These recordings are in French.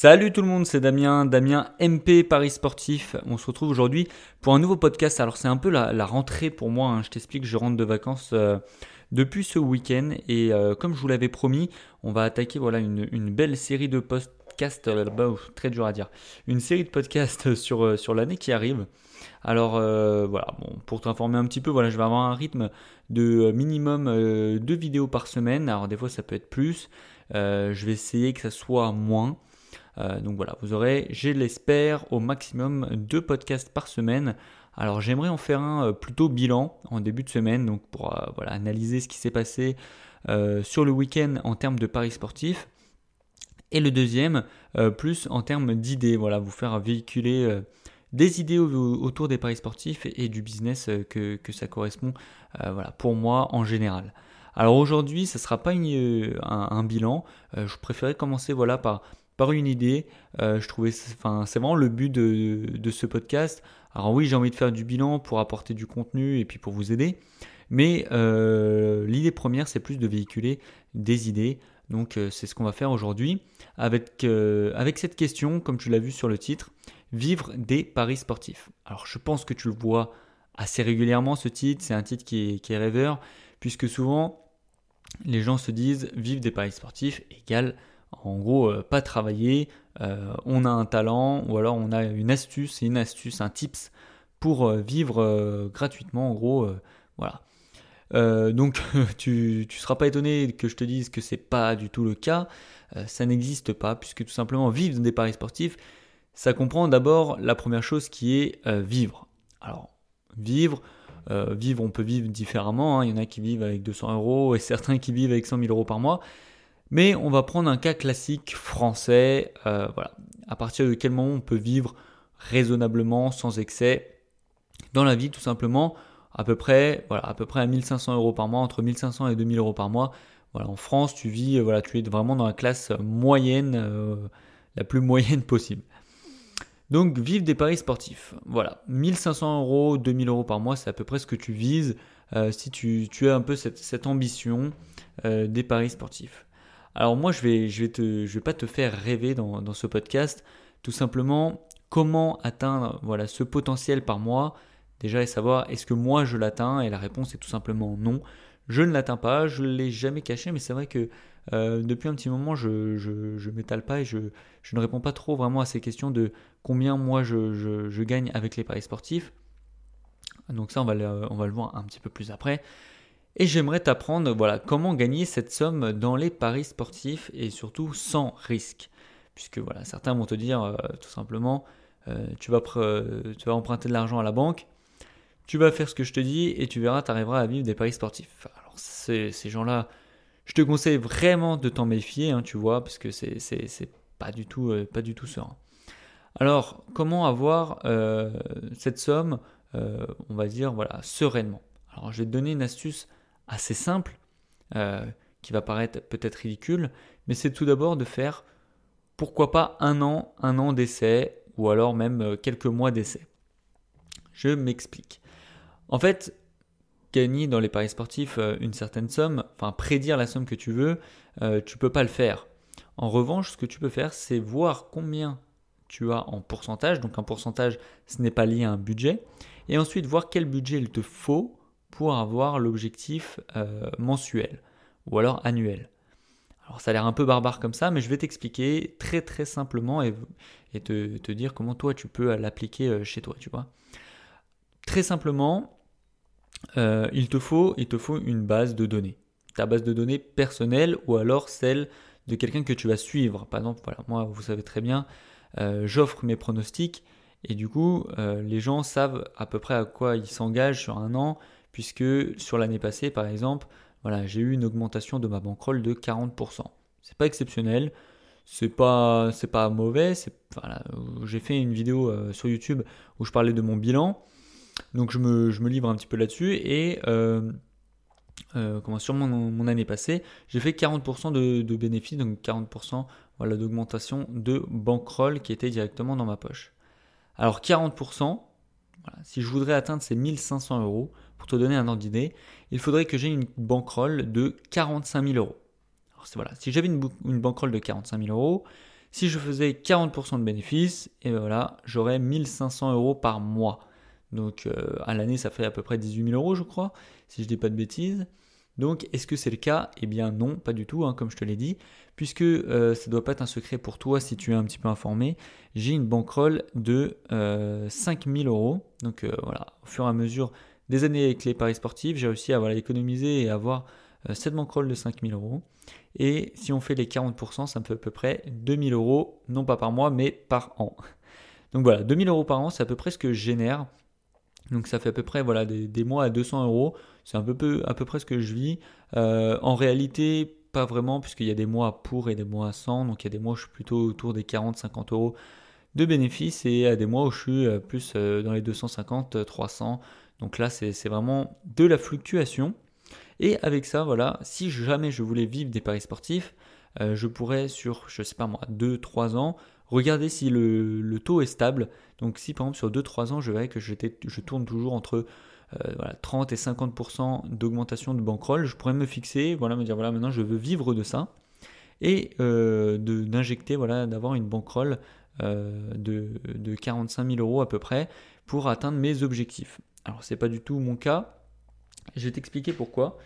Salut tout le monde, c'est Damien, Damien MP Paris Sportif. On se retrouve aujourd'hui pour un nouveau podcast. Alors c'est un peu la, rentrée pour moi, hein. je t'explique, je rentre de vacances euh, depuis ce week-end et euh, comme je vous l'avais promis, on va attaquer voilà une, belle série de podcasts, euh, bah, très dur à dire, une série de podcasts sur, l'année qui arrive. Alors voilà, bon, pour t'informer un petit peu, voilà, je vais avoir un rythme de minimum deux vidéos par semaine. Alors des fois ça peut être plus. je vais essayer que ça soit moins. Euh, donc voilà, vous aurez, je l'espère, au maximum deux podcasts par semaine. Alors j'aimerais en faire un euh, plutôt bilan en début de semaine, donc pour euh, voilà, analyser ce qui s'est passé sur le week-end en termes de paris sportifs. Et le deuxième, plus en termes d'idées, voilà, vous faire véhiculer des idées autour des paris sportifs et, du business que, ça correspond voilà, pour moi en général. Alors aujourd'hui, ce ne sera pas un, bilan. je préférais commencer voilà, par, par une idée. Euh, je trouvais, enfin, c'est vraiment le but de, ce podcast. Alors oui, j'ai envie de faire du bilan pour apporter du contenu et puis pour vous aider. Mais euh, l'idée première, c'est plus de véhiculer des idées. Donc euh, c'est ce qu'on va faire aujourd'hui avec, cette question, comme tu l'as vu sur le titre, vivre des paris sportifs. Alors je pense que tu le vois assez régulièrement ce titre. C'est un titre qui est, qui est rêveur puisque souvent les gens se disent vivre des paris sportifs égale en gros, euh, pas travailler, euh, on a un talent ou alors on a une astuce, une astuce, un tips pour euh, vivre gratuitement. En gros, voilà. donc tu ne seras pas étonné que je te dise que c'est pas du tout le cas. ça n'existe pas puisque tout simplement vivre des paris sportifs, ça comprend d'abord la première chose qui est vivre. Alors vivre, vivre, on peut vivre différemment. Hein. Il y en a qui vivent avec 200 euros et certains qui vivent avec 100 000 euros par mois. Mais on va prendre un cas classique français, euh, voilà, à partir de quel moment on peut vivre raisonnablement, sans excès, dans la vie tout simplement, à peu près, voilà, à peu près à 1500 euros par mois, entre 1500 et 2000 euros par mois. Voilà, en France, tu vis, euh, voilà, tu es vraiment dans la classe moyenne, euh, la plus moyenne possible. Donc, vivre des paris sportifs. Voilà, 1500 euros, 2000 euros par mois, c'est à peu près ce que tu vises si tu, as un peu cette, ambition des paris sportifs. Alors moi, je vais, je vais, je pas te faire rêver dans, dans ce podcast. Tout simplement, comment atteindre voilà, ce potentiel par mois Déjà, et savoir est-ce que moi je l'atteins? Et la réponse est tout simplement non. Je ne l'atteins pas, je ne l'ai jamais caché, mais c'est vrai que euh, depuis un petit moment, je ne m'étale pas et je, je, ne réponds pas trop vraiment à ces questions de combien moi je, je, je gagne avec les paris sportifs. Donc ça, on va le voir un petit peu plus après. Et j'aimerais t'apprendre voilà, comment gagner cette somme dans les paris sportifs et surtout sans risque. Puisque voilà, certains vont te dire euh, tout simplement, euh, tu, vas vas emprunter de l'argent à la banque, tu vas faire ce que je te dis et tu verras, tu arriveras à vivre des paris sportifs. Alors ces gens-là, je te conseille vraiment de t'en méfier, hein, tu vois, parce que c'est, c'est, pas du tout, euh, pas du tout serein. Alors, comment avoir cette somme, on va dire, voilà, sereinement? Alors, je vais te donner une astuce assez simple, euh, qui va paraître peut-être ridicule, mais c'est tout d'abord de faire, pourquoi pas un an, un an d'essai, ou alors même euh, quelques mois d'essai. Je m'explique. En fait, gagner dans les paris sportifs euh, une certaine somme, enfin prédire la somme que tu veux, tu peux pas le faire. En revanche, ce que tu peux faire, c'est voir combien tu as en pourcentage. Donc un pourcentage, ce n'est pas lié à un budget. Et ensuite, voir quel budget il te faut pour avoir l'objectif euh, mensuel ou alors annuel. Alors ça a l'air un peu barbare comme ça, mais je vais t'expliquer très très simplement et, te, dire comment toi tu peux l'appliquer euh, chez toi, tu vois. Très simplement, euh, il, te faut, il te faut une base de données. Ta base de données personnelle ou alors celle de quelqu'un que tu vas suivre. Par exemple, voilà, moi vous savez très bien, j'offre mes pronostics et du coup les gens savent à peu près à quoi ils s'engagent sur un an, puisque sur l'année passée, par exemple, j'ai eu une augmentation de ma bankroll de 40%. C'est pas exceptionnel, c'est pas c'est pas mauvais. Voilà, j'ai fait une vidéo euh, sur YouTube où je parlais de mon bilan, donc je me, je me livre un petit peu là-dessus et euh, euh, comment, sur mon, année passée, j'ai fait 40% de, de, bénéfices, donc 40% voilà, d'augmentation de bankroll qui était directement dans ma poche. Alors 40%, si je voudrais atteindre ces 1500 euros, pour te donner un ordre d'idée, il faudrait que j'ai une bankroll de 45 000 euros. Alors voilà, si j'avais une, une de 45 000 euros, Si je faisais 40% de bénéfices, et ben voilà, j'aurais 1500 euros par mois. Donc euh, à l'année, ça fait à peu près 18 000 euros, je crois, si je dis pas de bêtises. Donc est-ce que c'est le cas? Eh bien non, pas du tout, hein, comme je te l'ai dit, puisque euh, ça ne doit pas être un secret pour toi si tu es un petit peu informé. J'ai une bankroll de euh, 5000 euros. Donc euh, voilà, au fur et à mesure des années avec les paris sportifs, j'ai réussi à économiser et avoir cette bankroll de 5000 euros. Et si on fait les 40%, ça me fait à peu près 2000 euros, non pas par mois, mais par an. Donc voilà, 2000 euros par an, c'est à peu près ce que je génère. Donc ça fait à peu près voilà, des, mois à 200 euros. C'est un peu, à peu près ce que je vis. Euh, en réalité, pas vraiment, puisqu'il y a des mois pour et des mois 100. Donc il y a des mois où je suis plutôt autour des 40-50 euros de bénéfices et à des mois où je suis euh, plus euh, dans les 250-300. Donc là, c'est vraiment de la fluctuation. Et avec ça, voilà, si jamais je voulais vivre des paris sportifs, euh, je pourrais sur, je sais pas moi, 2-3 ans, regarder si le, taux est stable. Donc si par exemple sur 2-3 ans, je verrais que je tourne toujours entre 30 euh, et 50% d'augmentation de bankroll, je pourrais me fixer, voilà, me dire voilà, maintenant je veux vivre de ça et euh, d'injecter, voilà, d'avoir une bankroll de, de 45 000 euros à peu près pour atteindre mes objectifs. Alors c'est pas du tout mon cas, je vais t'expliquer pourquoi.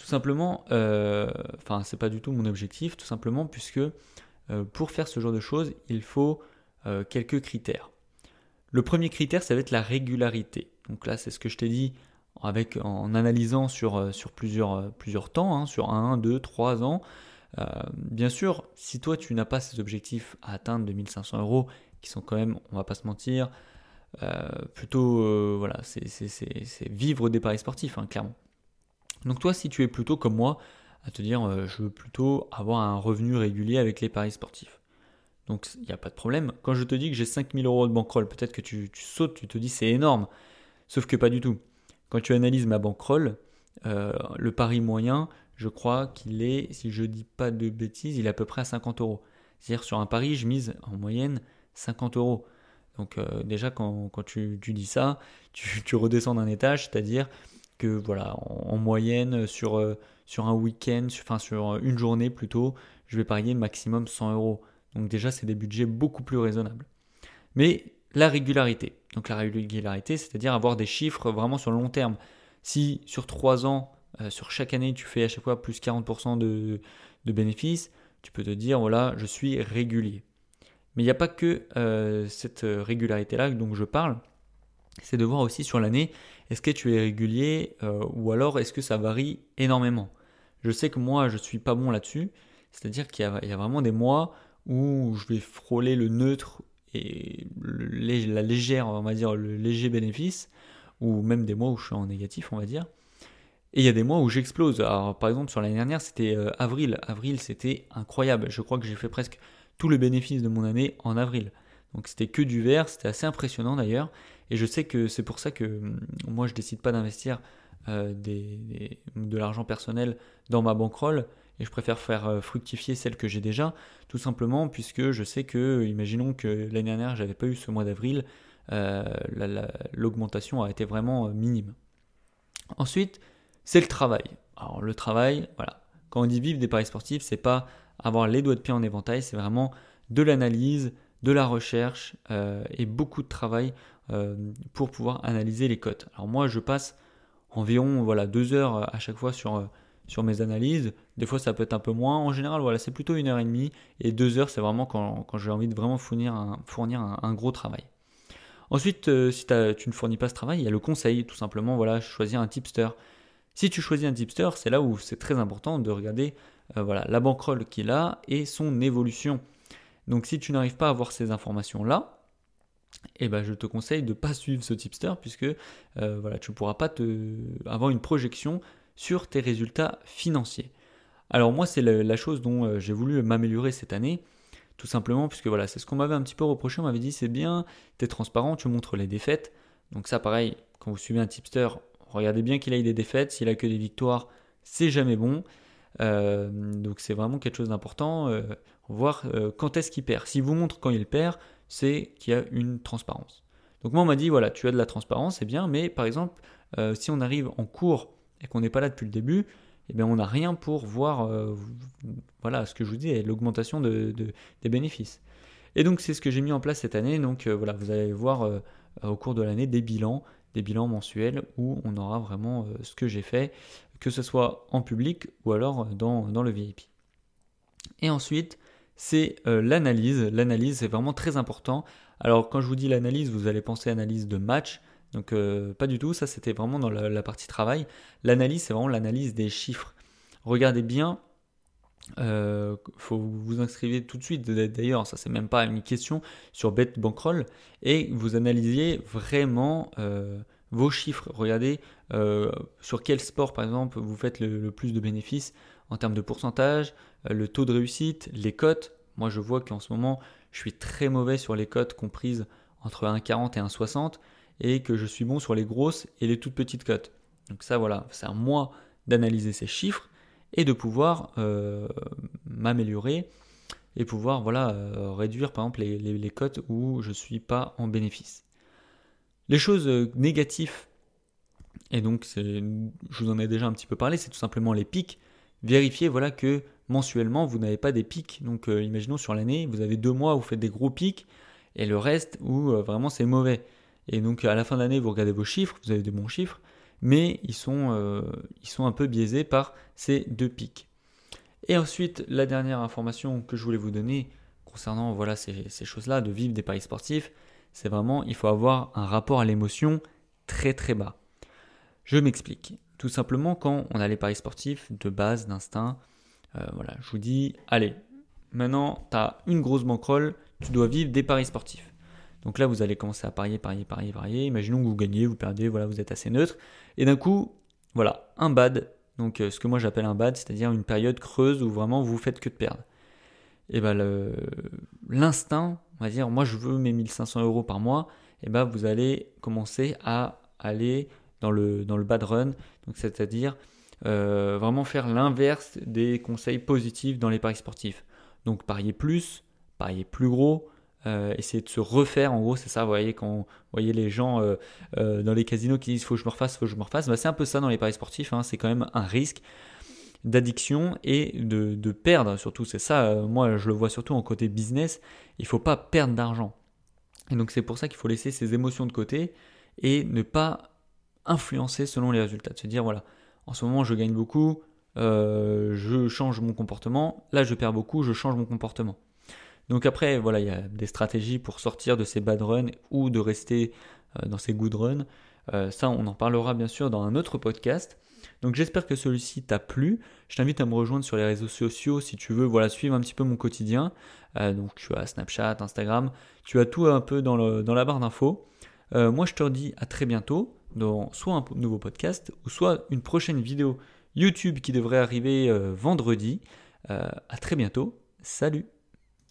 Tout simplement, euh, enfin, c'est pas du tout mon objectif, tout simplement puisque euh, pour faire ce genre de choses, il faut euh, quelques critères. Le premier critère, ça va être la régularité. Donc là, c'est ce que je t'ai dit avec, en analysant sur, sur plusieurs, plusieurs temps, hein, sur 1, 2, 3 ans. bien sûr, si toi, tu n'as pas ces objectifs à atteindre de 1500 euros, qui sont quand même, on va pas se mentir, plutôt, voilà, c'est vivre des paris sportifs, hein, clairement. Donc toi, si tu es plutôt comme moi, à te dire euh, je veux plutôt avoir un revenu régulier avec les paris sportifs. Donc il n'y a pas de problème. Quand je te dis que j'ai 5000 euros de bankroll, peut-être que tu, sautes, tu te dis c'est énorme. Sauf que pas du tout. Quand tu analyses ma bankroll, euh, le pari moyen, je crois qu'il est, si je dis pas de bêtises, il est à peu près à 50 euros. C'est-à-dire sur un pari, je mise en moyenne 50 euros. Donc euh, déjà quand, tu, dis ça, tu, redescends d'un étage, c'est-à-dire que voilà, en, moyenne sur, euh, sur un week-end, enfin sur une journée plutôt, je vais parier maximum 100 euros. Donc déjà, c'est des budgets beaucoup plus raisonnables. Mais la régularité. Donc la régularité, c'est-à-dire avoir des chiffres vraiment sur le long terme. Si sur 3 ans, euh, sur chaque année, tu fais à chaque fois plus 40% de, de, bénéfices, tu peux te dire, voilà, je suis régulier. Mais il n'y a pas que euh, cette régularité-là dont je parle c'est de voir aussi sur l'année, est-ce que tu es régulier euh, ou alors est-ce que ça varie énormément? Je sais que moi, je ne suis pas bon là-dessus, c'est-à-dire qu'il y, a vraiment des mois où je vais frôler le neutre et la légère, on va dire, le léger bénéfice, ou même des mois où je suis en négatif, on va dire. Et il y a des mois où j'explose. Alors, par exemple, sur l'année dernière, c'était euh, avril. Avril, c'était incroyable. Je crois que j'ai fait presque tous les bénéfices de mon année en avril. Donc, c'était que du vert. C'était assez impressionnant d'ailleurs. Et je sais que c'est pour ça que moi, je décide pas d'investir euh, de l'argent personnel dans ma bankroll et je préfère faire euh, fructifier celle que j'ai déjà, tout simplement puisque je sais que, imaginons que l'année dernière, j'avais pas eu ce mois d'avril, euh, l'augmentation a été vraiment minime. Ensuite, c'est le travail. Alors le travail, voilà. Quand on dit vivre des paris sportifs, c'est pas avoir les doigts de pied en éventail, c'est vraiment de l'analyse, de la recherche et beaucoup de travail euh, pour pouvoir analyser les cotes. Alors moi, je passe environ voilà, deux heures à chaque fois sur, euh, sur mes analyses. Des fois, ça peut être un peu moins. En général, voilà, c'est plutôt une heure et demie. Et deux heures, c'est vraiment quand, quand j'ai envie de vraiment fournir un, gros travail. Ensuite, euh, si tu ne fournis pas ce travail, il y a le conseil, tout simplement, voilà, choisir un tipster. Si tu choisis un tipster, c'est là où c'est très important de regarder voilà, la bankroll qu'il a et son évolution. Donc si tu n'arrives pas à avoir ces informations-là, eh ben, je te conseille de ne pas suivre ce tipster puisque euh, voilà, tu ne pourras pas te, avoir une projection sur tes résultats financiers. Alors moi, c'est la, chose dont euh, j'ai voulu m'améliorer cette année, tout simplement puisque voilà, c'est ce qu'on m'avait un petit peu reproché, on m'avait dit c'est bien, tu es transparent, tu montres les défaites. Donc ça pareil, quand vous suivez un tipster, regardez bien qu'il ait des défaites, s'il a que des victoires, c'est jamais bon. Euh, donc c'est vraiment quelque chose d'important, voir quand est-ce qu'il perd. S'il vous montre quand il perd, c'est qu'il y a une transparence. Donc moi on m'a dit voilà tu as de la transparence c'est bien mais par exemple euh, si on arrive en cours et qu'on n'est pas là depuis le début eh bien, on n'a rien pour voir, euh, voilà, ce que je vous dis, l'augmentation de, des bénéfices. Et donc, c'est ce que j'ai mis en place cette année. Donc, euh, voilà, vous allez voir euh, au cours de l'année des bilans, des bilans mensuels où on aura vraiment ce que j'ai fait, que ce soit en public ou alors dans, dans le VIP. Et ensuite, c'est l'analyse. L'analyse, c'est vraiment très important. Alors, quand je vous dis l'analyse, vous allez penser analyse de match. Donc euh, pas du tout, ça c'était vraiment dans la, partie travail. L'analyse, c'est vraiment l'analyse des chiffres. Regardez bien, euh, faut vous inscrire tout de suite. D'ailleurs, ça c'est même pas une question sur Bet Bankroll et vous analysiez vraiment euh, vos chiffres. Regardez euh, sur quel sport par exemple vous faites le, plus de bénéfices en termes de pourcentage, le taux de réussite, les cotes. Moi, je vois qu'en ce moment, je suis très mauvais sur les cotes comprises entre 1,40 et 1,60 et que je suis bon sur les grosses et les toutes petites cotes. Donc ça voilà, c'est à moi d'analyser ces chiffres et de pouvoir euh, m'améliorer et pouvoir voilà, euh, réduire par exemple les, cotes où je ne suis pas en bénéfice. Les choses euh, négatives, et donc je vous en ai déjà un petit peu parlé, c'est tout simplement les pics. Vérifiez voilà, que mensuellement vous n'avez pas des pics. Donc imaginons sur l'année, vous avez deux mois où vous faites des gros pics et le reste où vraiment c'est mauvais. Et donc à la fin de l'année, vous regardez vos chiffres, vous avez des bons chiffres, mais ils sont, euh, ils sont un peu biaisés par ces deux pics. Et ensuite, la dernière information que je voulais vous donner concernant voilà, ces, ces choses-là, de vivre des paris sportifs, c'est vraiment, il faut avoir un rapport à l'émotion très très bas. Je m'explique. Tout simplement, quand on a les paris sportifs de base, d'instinct, euh, voilà, je vous dis, allez, maintenant, tu as une grosse bankroll, tu dois vivre des paris sportifs. Donc là, vous allez commencer à parier, parier, parier, parier. Imaginons que vous gagnez, vous perdez, voilà, vous êtes assez neutre. Et d'un coup, voilà, un bad. Donc euh, ce que moi j'appelle un bad, c'est-à-dire une période creuse où vraiment vous faites que de perdre. Et ben l'instinct, on va dire, moi je veux mes 1500 euros par mois, et ben vous allez commencer à aller dans le, dans le bad run, donc c'est-à-dire euh, vraiment faire l'inverse des conseils positifs dans les paris sportifs. Donc parier plus, parier plus gros, euh, essayer de se refaire. En gros, c'est ça, vous voyez, quand vous voyez les gens euh, euh, dans les casinos qui disent faut que je me refasse, faut que je me refasse, bah, c'est un peu ça dans les paris sportifs. Hein. c'est quand même un risque d'addiction et de, perdre surtout. C'est ça, moi je le vois surtout en côté business. Il faut pas perdre d'argent. Et donc c'est pour ça qu'il faut laisser ses émotions de côté et ne pas influencer selon les résultats. De se dire voilà, en ce moment je gagne beaucoup, je change mon comportement. Là je perds beaucoup, je change mon comportement. Donc après, voilà, il y a des stratégies pour sortir de ces bad runs ou de rester euh, dans ces good runs. Euh, ça, on en parlera bien sûr dans un autre podcast. Donc j'espère que celui-ci t'a plu. Je t'invite à me rejoindre sur les réseaux sociaux si tu veux voilà, suivre un petit peu mon quotidien. Euh, donc tu as Snapchat, Instagram, tu as tout un peu dans, la barre d'infos. moi je te dis à très bientôt dans soit un nouveau podcast ou soit une prochaine vidéo YouTube qui devrait arriver vendredi. à très bientôt. Salut